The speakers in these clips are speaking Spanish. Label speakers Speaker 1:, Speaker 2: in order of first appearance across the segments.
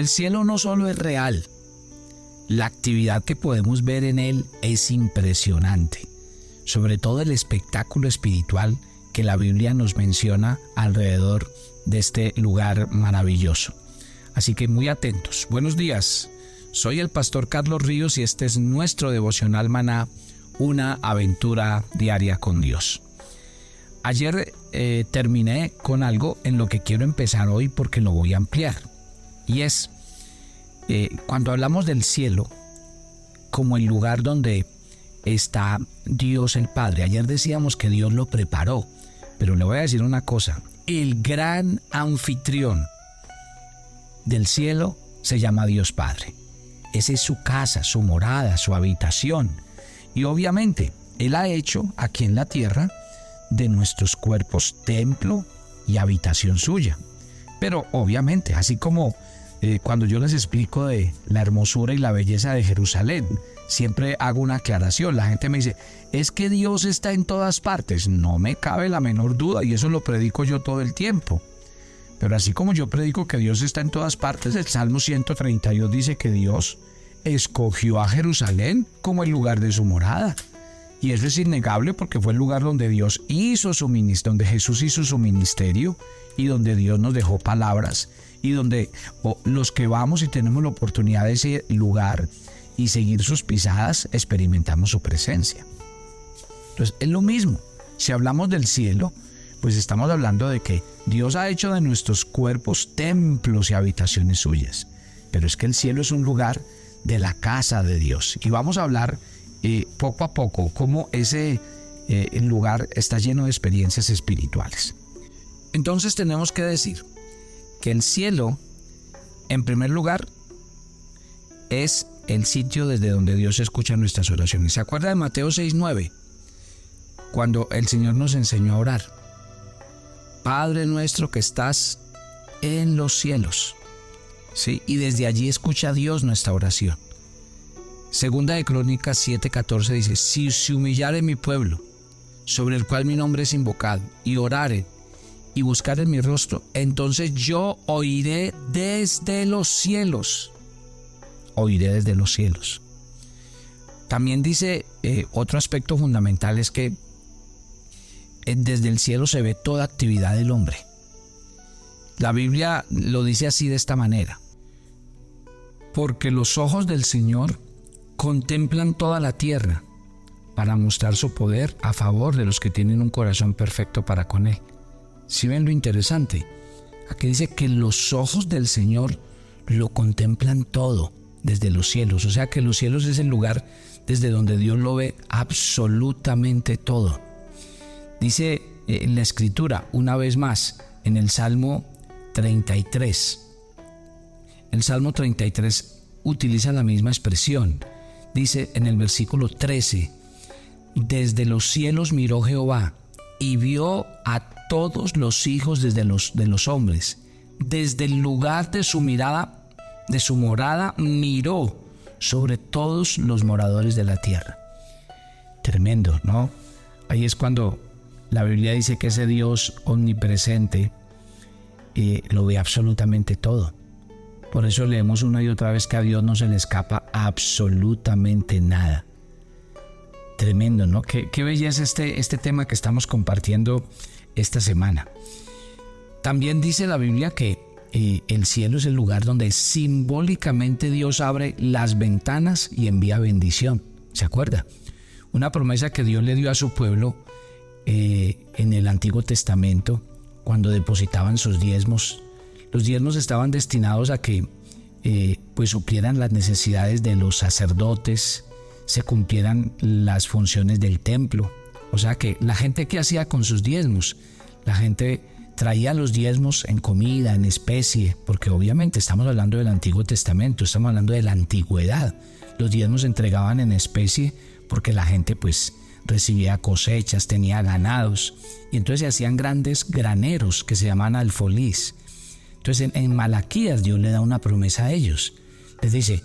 Speaker 1: El cielo no solo es real, la actividad que podemos ver en él es impresionante, sobre todo el espectáculo espiritual que la Biblia nos menciona alrededor de este lugar maravilloso. Así que muy atentos. Buenos días. Soy el pastor Carlos Ríos y este es nuestro devocional maná, una aventura diaria con Dios. Ayer eh, terminé con algo en lo que quiero empezar hoy porque lo voy a ampliar. Y es, eh, cuando hablamos del cielo como el lugar donde está Dios el Padre, ayer decíamos que Dios lo preparó, pero le voy a decir una cosa, el gran anfitrión del cielo se llama Dios Padre. Esa es su casa, su morada, su habitación. Y obviamente, Él ha hecho aquí en la tierra de nuestros cuerpos templo y habitación suya. Pero obviamente, así como eh, cuando yo les explico de la hermosura y la belleza de Jerusalén, siempre hago una aclaración. La gente me dice, es que Dios está en todas partes. No me cabe la menor duda y eso lo predico yo todo el tiempo. Pero así como yo predico que Dios está en todas partes, el Salmo 132 dice que Dios escogió a Jerusalén como el lugar de su morada. Y eso es innegable porque fue el lugar donde Dios hizo su ministerio, donde Jesús hizo su ministerio y donde Dios nos dejó palabras y donde los que vamos y tenemos la oportunidad de ese lugar y seguir sus pisadas, experimentamos su presencia. Entonces, es lo mismo. Si hablamos del cielo, pues estamos hablando de que Dios ha hecho de nuestros cuerpos templos y habitaciones suyas. Pero es que el cielo es un lugar de la casa de Dios. Y vamos a hablar eh, poco a poco cómo ese eh, lugar está lleno de experiencias espirituales. Entonces tenemos que decir que el cielo, en primer lugar, es el sitio desde donde Dios escucha nuestras oraciones. ¿Se acuerda de Mateo 6:9? Cuando el Señor nos enseñó a orar. Padre nuestro que estás en los cielos. ¿Sí? Y desde allí escucha Dios nuestra oración. Segunda de Crónicas 7:14 dice, si se humillare mi pueblo, sobre el cual mi nombre es invocado, y orare y buscar en mi rostro, entonces yo oiré desde los cielos. Oiré desde los cielos. También dice eh, otro aspecto fundamental es que eh, desde el cielo se ve toda actividad del hombre. La Biblia lo dice así de esta manera. Porque los ojos del Señor contemplan toda la tierra para mostrar su poder a favor de los que tienen un corazón perfecto para con Él. Si ven lo interesante, aquí dice que los ojos del Señor lo contemplan todo desde los cielos, o sea que los cielos es el lugar desde donde Dios lo ve absolutamente todo. Dice eh, en la escritura, una vez más, en el Salmo 33, el Salmo 33 utiliza la misma expresión. Dice en el versículo 13, desde los cielos miró Jehová y vio a todos los hijos desde los, de los hombres. Desde el lugar de su mirada, de su morada, miró sobre todos los moradores de la tierra. Tremendo, ¿no? Ahí es cuando la Biblia dice que ese Dios omnipresente eh, lo ve absolutamente todo. Por eso leemos una y otra vez que a Dios no se le escapa absolutamente nada. Tremendo, ¿no? Qué, qué belleza este, este tema que estamos compartiendo esta semana. También dice la Biblia que eh, el cielo es el lugar donde simbólicamente Dios abre las ventanas y envía bendición. ¿Se acuerda? Una promesa que Dios le dio a su pueblo eh, en el Antiguo Testamento cuando depositaban sus diezmos. Los diezmos estaban destinados a que eh, pues suplieran las necesidades de los sacerdotes, se cumplieran las funciones del templo. O sea que la gente que hacía con sus diezmos, la gente traía los diezmos en comida, en especie, porque obviamente estamos hablando del Antiguo Testamento, estamos hablando de la antigüedad. Los diezmos se entregaban en especie porque la gente pues recibía cosechas, tenía ganados, y entonces se hacían grandes graneros que se llaman alfolís. Entonces en, en Malaquías Dios le da una promesa a ellos. Les dice,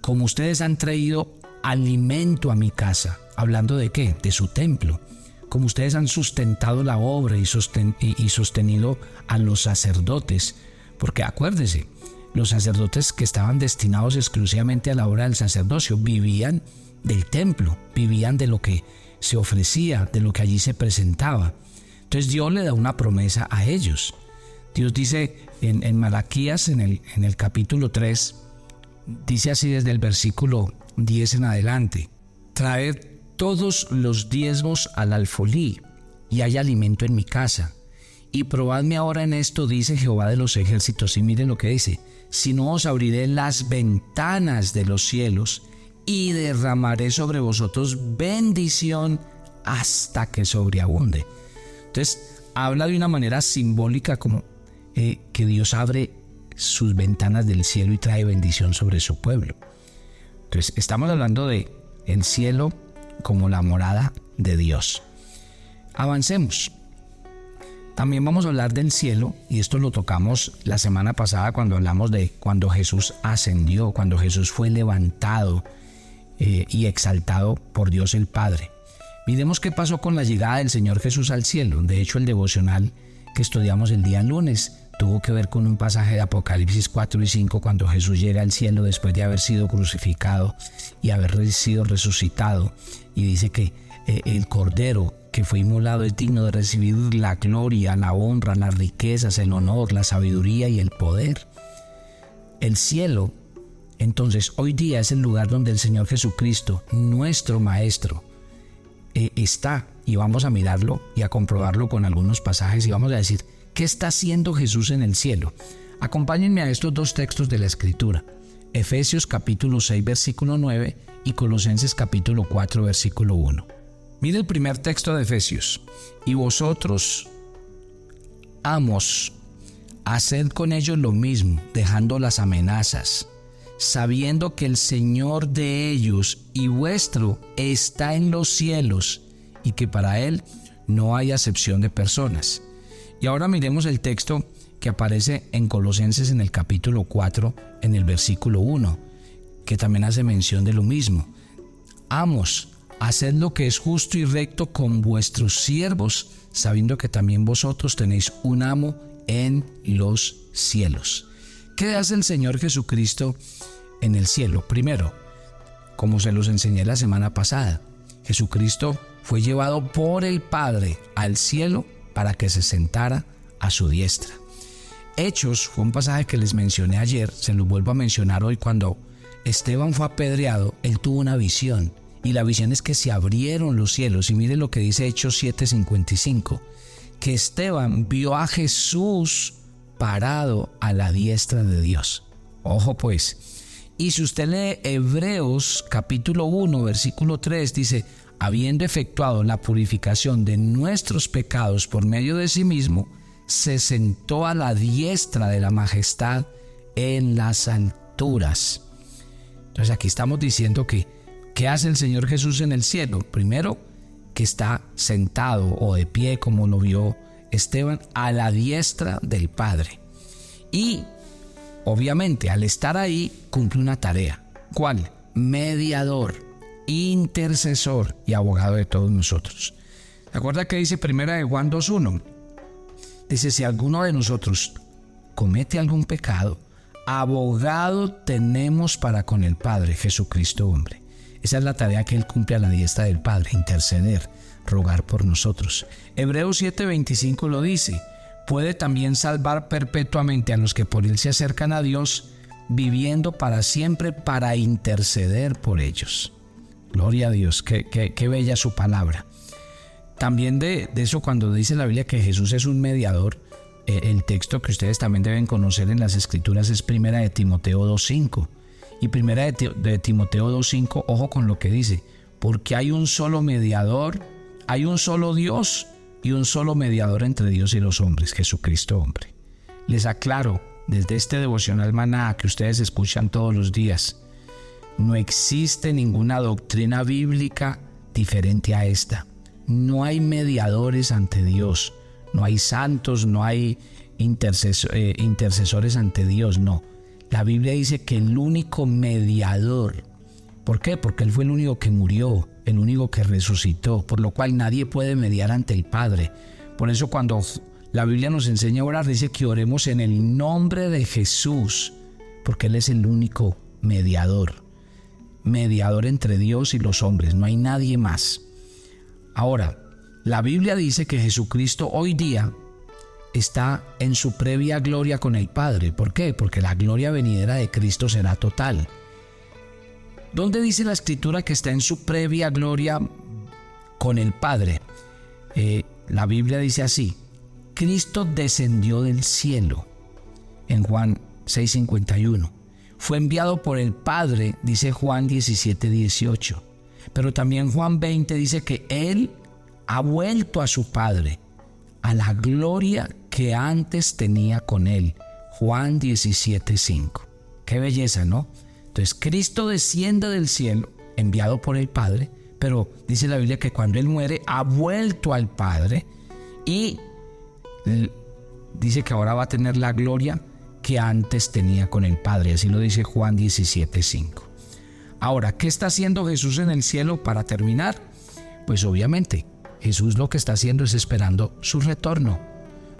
Speaker 1: como ustedes han traído alimento a mi casa, hablando de qué? De su templo. Como ustedes han sustentado la obra y, sostenido a los sacerdotes, porque acuérdese, los sacerdotes que estaban destinados exclusivamente a la obra del sacerdocio vivían del templo, vivían de lo que se ofrecía, de lo que allí se presentaba. Entonces Dios le da una promesa a ellos. Dios dice en, Malaquías, en el, en el capítulo 3, dice así desde el versículo 10 en adelante, traed todos los diezmos al alfolí y hay alimento en mi casa. Y probadme ahora en esto, dice Jehová de los ejércitos. Y miren lo que dice, si no os abriré las ventanas de los cielos y derramaré sobre vosotros bendición hasta que sobreabunde. Entonces, habla de una manera simbólica como eh, que Dios abre sus ventanas del cielo y trae bendición sobre su pueblo. Entonces, estamos hablando de el cielo como la morada de Dios. Avancemos. También vamos a hablar del cielo, y esto lo tocamos la semana pasada cuando hablamos de cuando Jesús ascendió, cuando Jesús fue levantado eh, y exaltado por Dios el Padre. Miremos qué pasó con la llegada del Señor Jesús al cielo. De hecho, el devocional que estudiamos el día lunes tuvo que ver con un pasaje de Apocalipsis 4 y 5 cuando Jesús llega al cielo después de haber sido crucificado y haber sido resucitado. Y dice que eh, el Cordero que fue inmolado es digno de recibir la gloria, la honra, las riquezas, el honor, la sabiduría y el poder. El cielo, entonces, hoy día es el lugar donde el Señor Jesucristo, nuestro Maestro, eh, está. Y vamos a mirarlo y a comprobarlo con algunos pasajes y vamos a decir, ¿qué está haciendo Jesús en el cielo? Acompáñenme a estos dos textos de la Escritura. Efesios capítulo 6 versículo 9 y Colosenses capítulo 4 versículo 1. Mire el primer texto de Efesios. Y vosotros, amos, haced con ellos lo mismo, dejando las amenazas, sabiendo que el Señor de ellos y vuestro está en los cielos y que para Él no hay acepción de personas. Y ahora miremos el texto que aparece en Colosenses en el capítulo 4, en el versículo 1, que también hace mención de lo mismo. Amos, Haced lo que es justo y recto con vuestros siervos, sabiendo que también vosotros tenéis un amo en los cielos. ¿Qué hace el Señor Jesucristo en el cielo? Primero, como se los enseñé la semana pasada, Jesucristo fue llevado por el Padre al cielo para que se sentara a su diestra. Hechos fue un pasaje que les mencioné ayer, se lo vuelvo a mencionar hoy cuando Esteban fue apedreado, él tuvo una visión y la visión es que se abrieron los cielos. Y mire lo que dice Hechos 7:55, que Esteban vio a Jesús parado a la diestra de Dios. Ojo pues. Y si usted lee Hebreos capítulo 1, versículo 3, dice, habiendo efectuado la purificación de nuestros pecados por medio de sí mismo, se sentó a la diestra de la majestad en las alturas. Entonces aquí estamos diciendo que ¿Qué hace el Señor Jesús en el cielo? Primero, que está sentado o de pie, como lo vio Esteban, a la diestra del Padre. Y, obviamente, al estar ahí, cumple una tarea. ¿Cuál? Mediador, intercesor y abogado de todos nosotros. ¿Se acuerda que dice primera de Juan 2.1? Dice, si alguno de nosotros comete algún pecado, abogado tenemos para con el Padre, Jesucristo hombre. Esa es la tarea que Él cumple a la diestra del Padre, interceder, rogar por nosotros. Hebreos 7:25 lo dice, puede también salvar perpetuamente a los que por Él se acercan a Dios, viviendo para siempre para interceder por ellos. Gloria a Dios, qué, qué, bella su palabra. También de, de, eso cuando dice la Biblia que Jesús es un mediador, eh, el texto que ustedes también deben conocer en las escrituras es primera de Timoteo 2.5 y primera de, Timoteo 2.5, ojo con lo que dice, porque hay un solo mediador, hay un solo Dios y un solo mediador entre Dios y los hombres, Jesucristo hombre. Les aclaro desde este devocional maná que ustedes escuchan todos los días, no existe ninguna doctrina bíblica diferente a esta. No hay mediadores ante Dios, no hay santos, no hay eh, intercesores ante Dios, no. La Biblia dice que el único mediador, ¿por qué? Porque Él fue el único que murió, el único que resucitó, por lo cual nadie puede mediar ante el Padre. Por eso cuando la Biblia nos enseña a orar, dice que oremos en el nombre de Jesús, porque Él es el único mediador, mediador entre Dios y los hombres, no hay nadie más. Ahora, la Biblia dice que Jesucristo hoy día está en su previa gloria con el Padre. ¿Por qué? Porque la gloria venidera de Cristo será total. ¿Dónde dice la escritura que está en su previa gloria con el Padre? Eh, la Biblia dice así, Cristo descendió del cielo en Juan 6:51. Fue enviado por el Padre, dice Juan 17:18. Pero también Juan 20 dice que Él ha vuelto a su Padre, a la gloria que antes tenía con Él. Juan 17:5. Qué belleza, ¿no? Entonces Cristo desciende del cielo, enviado por el Padre, pero dice la Biblia que cuando Él muere ha vuelto al Padre y dice que ahora va a tener la gloria que antes tenía con el Padre. Así lo dice Juan 17:5. Ahora, ¿qué está haciendo Jesús en el cielo para terminar? Pues obviamente, Jesús lo que está haciendo es esperando su retorno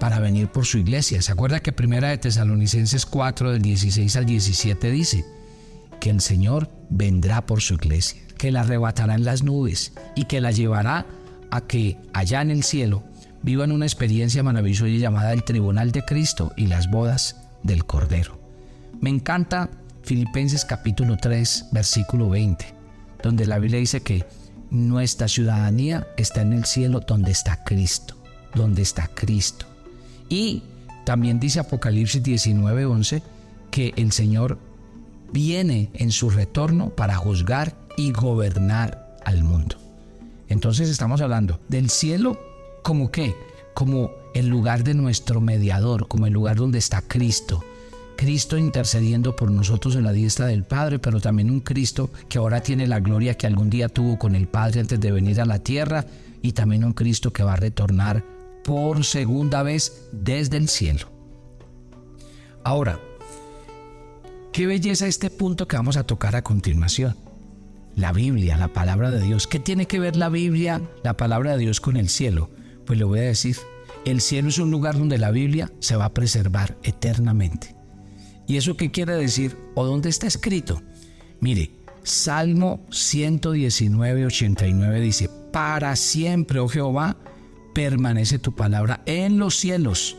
Speaker 1: para venir por su iglesia. ¿Se acuerda que primera de Tesalonicenses 4 del 16 al 17 dice que el Señor vendrá por su iglesia, que la arrebatará en las nubes y que la llevará a que allá en el cielo vivan una experiencia maravillosa llamada el tribunal de Cristo y las bodas del Cordero. Me encanta Filipenses capítulo 3, versículo 20, donde la Biblia dice que nuestra ciudadanía está en el cielo donde está Cristo, donde está Cristo. Y también dice Apocalipsis 19, 11 que el Señor viene en su retorno para juzgar y gobernar al mundo. Entonces estamos hablando del cielo como qué? Como el lugar de nuestro mediador, como el lugar donde está Cristo, Cristo intercediendo por nosotros en la diestra del Padre, pero también un Cristo que ahora tiene la gloria que algún día tuvo con el Padre antes de venir a la tierra, y también un Cristo que va a retornar por segunda vez desde el cielo. Ahora, qué belleza este punto que vamos a tocar a continuación. La Biblia, la palabra de Dios. ¿Qué tiene que ver la Biblia, la palabra de Dios con el cielo? Pues le voy a decir, el cielo es un lugar donde la Biblia se va a preservar eternamente. ¿Y eso qué quiere decir? ¿O dónde está escrito? Mire, Salmo 119, 89 dice, para siempre, oh Jehová, permanece tu palabra en los cielos.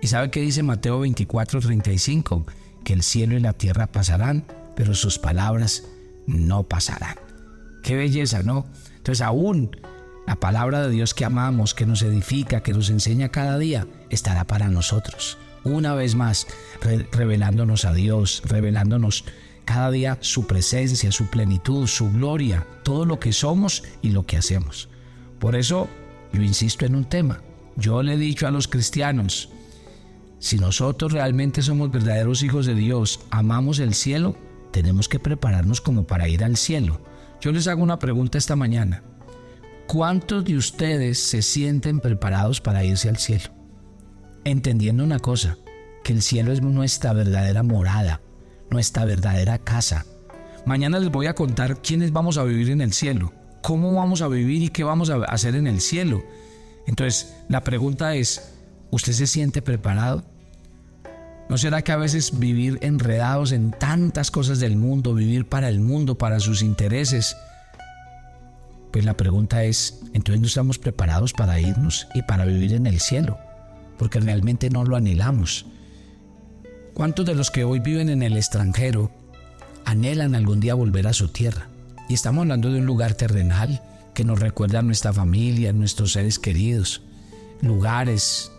Speaker 1: ¿Y sabe qué dice Mateo 24, 35? Que el cielo y la tierra pasarán, pero sus palabras no pasarán. Qué belleza, ¿no? Entonces aún la palabra de Dios que amamos, que nos edifica, que nos enseña cada día, estará para nosotros una vez más revelándonos a Dios, revelándonos cada día su presencia, su plenitud, su gloria, todo lo que somos y lo que hacemos. Por eso yo insisto en un tema. Yo le he dicho a los cristianos, si nosotros realmente somos verdaderos hijos de Dios, amamos el cielo, tenemos que prepararnos como para ir al cielo. Yo les hago una pregunta esta mañana. ¿Cuántos de ustedes se sienten preparados para irse al cielo? entendiendo una cosa, que el cielo es nuestra verdadera morada, nuestra verdadera casa. Mañana les voy a contar quiénes vamos a vivir en el cielo, cómo vamos a vivir y qué vamos a hacer en el cielo. Entonces, la pregunta es, ¿usted se siente preparado? ¿No será que a veces vivir enredados en tantas cosas del mundo, vivir para el mundo, para sus intereses? Pues la pregunta es, entonces no estamos preparados para irnos y para vivir en el cielo porque realmente no lo anhelamos. ¿Cuántos de los que hoy viven en el extranjero anhelan algún día volver a su tierra? Y estamos hablando de un lugar terrenal que nos recuerda a nuestra familia, nuestros seres queridos, lugares,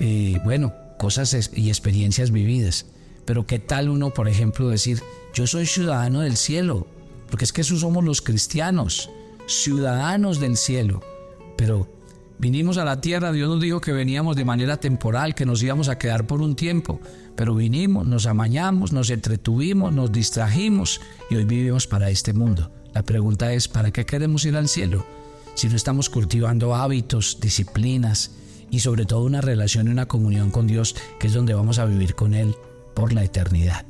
Speaker 1: eh, bueno, cosas y experiencias vividas. Pero ¿qué tal uno, por ejemplo, decir, yo soy ciudadano del cielo? Porque es que eso somos los cristianos, ciudadanos del cielo. Pero Vinimos a la tierra, Dios nos dijo que veníamos de manera temporal, que nos íbamos a quedar por un tiempo, pero vinimos, nos amañamos, nos entretuvimos, nos distrajimos y hoy vivimos para este mundo. La pregunta es, ¿para qué queremos ir al cielo? Si no estamos cultivando hábitos, disciplinas y sobre todo una relación y una comunión con Dios, que es donde vamos a vivir con Él por la eternidad.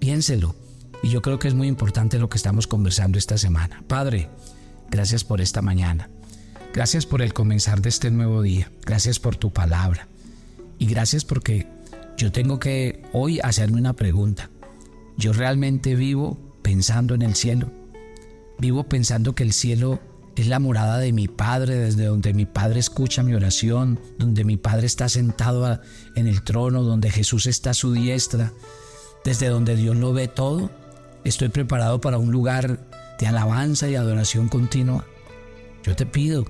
Speaker 1: Piénselo. Y yo creo que es muy importante lo que estamos conversando esta semana. Padre, gracias por esta mañana. Gracias por el comenzar de este nuevo día. Gracias por tu palabra. Y gracias porque yo tengo que hoy hacerme una pregunta. yo realmente vivo pensando en el cielo. Vivo pensando que el cielo es la morada de mi Padre, desde donde mi Padre escucha mi oración, donde mi Padre está sentado en el trono, donde Jesús está a su diestra, desde donde Dios lo ve todo. Estoy preparado para un lugar de alabanza y adoración continua. Yo te pido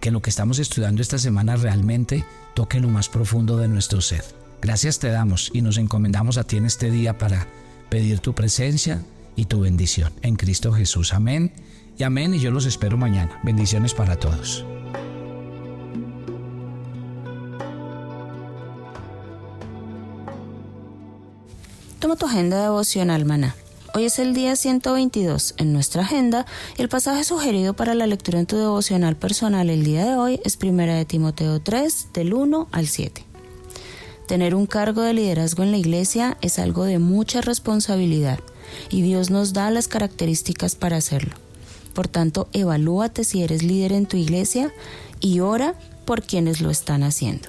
Speaker 1: que lo que estamos estudiando esta semana realmente toque lo más profundo de nuestro ser. Gracias te damos y nos encomendamos a ti en este día para pedir tu presencia y tu bendición. En Cristo Jesús. Amén y amén. Y yo los espero mañana. Bendiciones para todos.
Speaker 2: Toma tu agenda devocional, maná. Hoy es el día 122 en nuestra agenda y el pasaje sugerido para la lectura en tu devocional personal el día de hoy es 1 de Timoteo 3 del 1 al 7. Tener un cargo de liderazgo en la iglesia es algo de mucha responsabilidad y Dios nos da las características para hacerlo. Por tanto, evalúate si eres líder en tu iglesia y ora por quienes lo están haciendo.